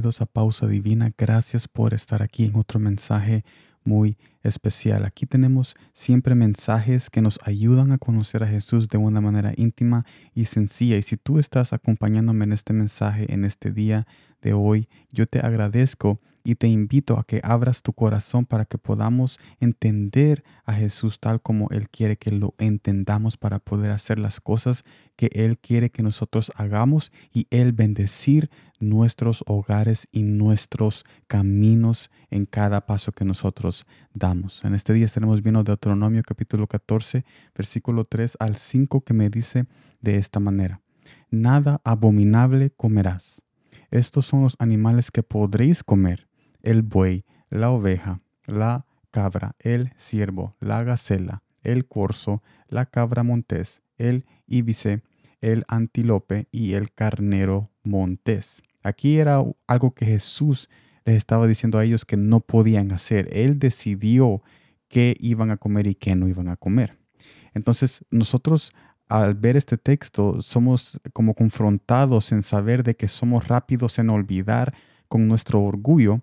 a Pausa Divina. Gracias por estar aquí en otro mensaje muy especial. Aquí tenemos siempre mensajes que nos ayudan a conocer a Jesús de una manera íntima y sencilla. Y si tú estás acompañándome en este mensaje en este día de hoy, yo te agradezco y te invito a que abras tu corazón para que podamos entender a Jesús tal como Él quiere que lo entendamos para poder hacer las cosas que Él quiere que nosotros hagamos y Él bendecir nuestros hogares y nuestros caminos en cada paso que nosotros damos. En este día estaremos viendo Deuteronomio capítulo 14, versículo 3 al 5 que me dice de esta manera, Nada abominable comerás. Estos son los animales que podréis comer, el buey, la oveja, la cabra, el ciervo, la gacela, el corzo, la cabra montés, el íbice, el antílope y el carnero montés. Aquí era algo que Jesús les estaba diciendo a ellos que no podían hacer. Él decidió qué iban a comer y qué no iban a comer. Entonces nosotros al ver este texto somos como confrontados en saber de que somos rápidos en olvidar con nuestro orgullo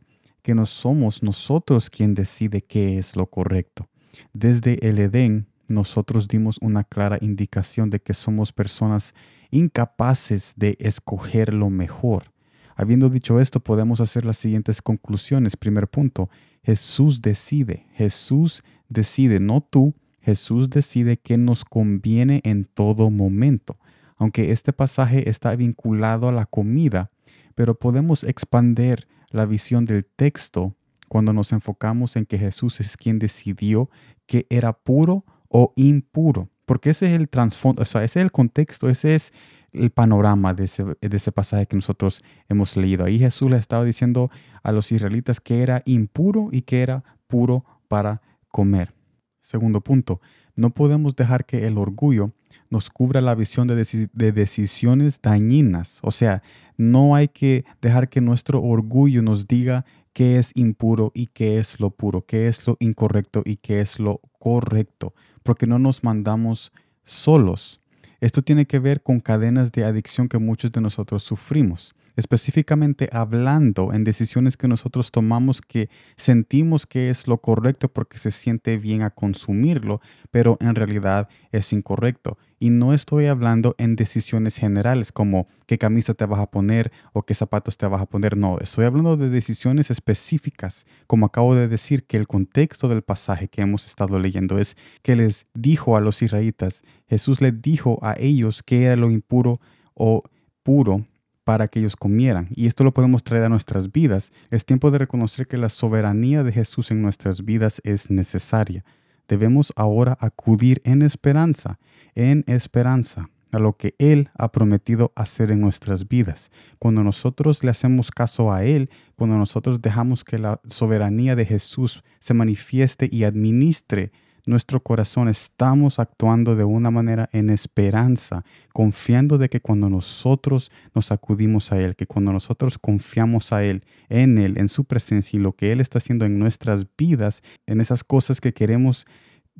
que no somos nosotros quien decide qué es lo correcto. Desde el Edén nosotros dimos una clara indicación de que somos personas incapaces de escoger lo mejor. Habiendo dicho esto, podemos hacer las siguientes conclusiones. Primer punto, Jesús decide, Jesús decide, no tú, Jesús decide qué nos conviene en todo momento. Aunque este pasaje está vinculado a la comida, pero podemos expander la visión del texto cuando nos enfocamos en que Jesús es quien decidió que era puro o impuro, porque ese es el trasfondo, o sea, ese es el contexto, ese es el panorama de ese, de ese pasaje que nosotros hemos leído. Ahí Jesús le estaba diciendo a los israelitas que era impuro y que era puro para comer. Segundo punto, no podemos dejar que el orgullo nos cubra la visión de, de, decisiones dañinas. O sea, no hay que dejar que nuestro orgullo nos diga qué es impuro y qué es lo puro, qué es lo incorrecto y qué es lo correcto, porque no nos mandamos solos. Esto tiene que ver con cadenas de adicción que muchos de nosotros sufrimos, específicamente hablando en decisiones que nosotros tomamos que sentimos que es lo correcto porque se siente bien a consumirlo, pero en realidad es incorrecto. Y no estoy hablando en decisiones generales como qué camisa te vas a poner o qué zapatos te vas a poner. No, estoy hablando de decisiones específicas. Como acabo de decir, que el contexto del pasaje que hemos estado leyendo es que les dijo a los israelitas, Jesús les dijo a ellos que era lo impuro o puro para que ellos comieran. Y esto lo podemos traer a nuestras vidas. Es tiempo de reconocer que la soberanía de Jesús en nuestras vidas es necesaria. Debemos ahora acudir en esperanza en esperanza a lo que Él ha prometido hacer en nuestras vidas. Cuando nosotros le hacemos caso a Él, cuando nosotros dejamos que la soberanía de Jesús se manifieste y administre nuestro corazón, estamos actuando de una manera en esperanza, confiando de que cuando nosotros nos acudimos a Él, que cuando nosotros confiamos a Él, en Él, en su presencia y lo que Él está haciendo en nuestras vidas, en esas cosas que queremos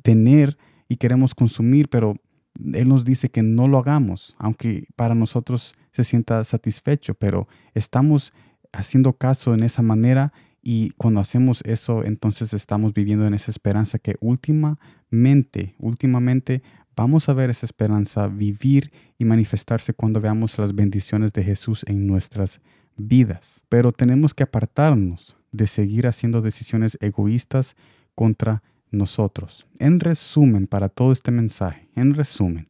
tener y queremos consumir, pero él nos dice que no lo hagamos, aunque para nosotros se sienta satisfecho, pero estamos haciendo caso en esa manera y cuando hacemos eso, entonces estamos viviendo en esa esperanza que últimamente, últimamente vamos a ver esa esperanza vivir y manifestarse cuando veamos las bendiciones de Jesús en nuestras vidas. Pero tenemos que apartarnos de seguir haciendo decisiones egoístas contra nosotros. En resumen, para todo este mensaje, en resumen,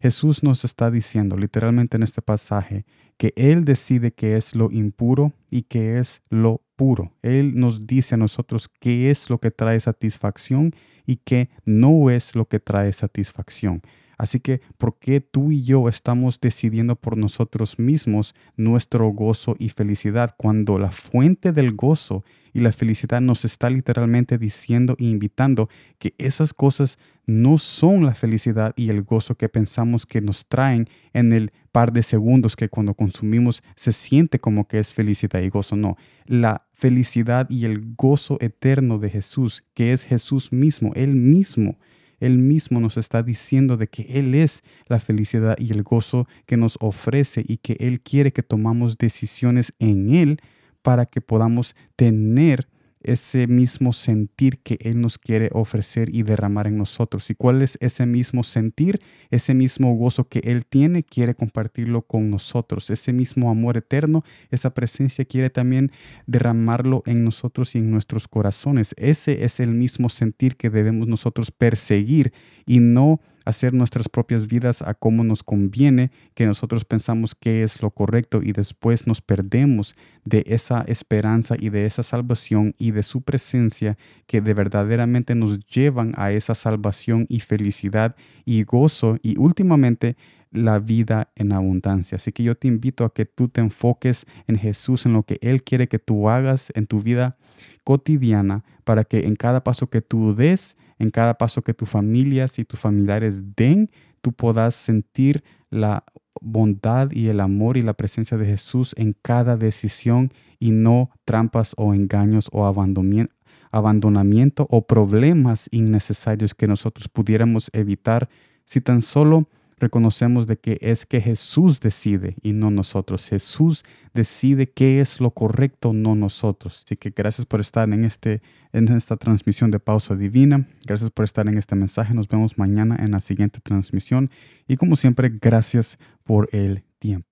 Jesús nos está diciendo literalmente en este pasaje que Él decide qué es lo impuro y qué es lo puro. Él nos dice a nosotros qué es lo que trae satisfacción y qué no es lo que trae satisfacción. Así que, ¿por qué tú y yo estamos decidiendo por nosotros mismos nuestro gozo y felicidad cuando la fuente del gozo y la felicidad nos está literalmente diciendo e invitando que esas cosas no son la felicidad y el gozo que pensamos que nos traen en el par de segundos que cuando consumimos se siente como que es felicidad y gozo. No, la felicidad y el gozo eterno de Jesús, que es Jesús mismo, Él mismo él mismo nos está diciendo de que Él es la felicidad y el gozo que nos ofrece y que Él quiere que tomamos decisiones en Él para que podamos tener ese mismo sentir que Él nos quiere ofrecer y derramar en nosotros. ¿Y cuál es ese mismo sentir? Ese mismo gozo que Él tiene, quiere compartirlo con nosotros. Ese mismo amor eterno, esa presencia quiere también derramarlo en nosotros y en nuestros corazones. Ese es el mismo sentir que debemos nosotros perseguir y no hacer nuestras propias vidas a como nos conviene, que nosotros pensamos que es lo correcto y después nos perdemos de esa esperanza y de esa salvación y de su presencia que de verdaderamente nos llevan a esa salvación y felicidad y gozo y últimamente la vida en abundancia. Así que yo te invito a que tú te enfoques en Jesús, en lo que Él quiere que tú hagas en tu vida cotidiana, para que en cada paso que tú des, en cada paso que tus familias y tus familiares den, tú puedas sentir la bondad y el amor y la presencia de Jesús en cada decisión y no trampas o engaños o abandonamiento o problemas innecesarios que nosotros pudiéramos evitar. Si tan solo reconocemos de que es que Jesús decide y no nosotros. Jesús decide qué es lo correcto, no nosotros. Así que gracias por estar en, este, en esta transmisión de Pausa Divina. Gracias por estar en este mensaje. Nos vemos mañana en la siguiente transmisión. Y como siempre, gracias por el tiempo.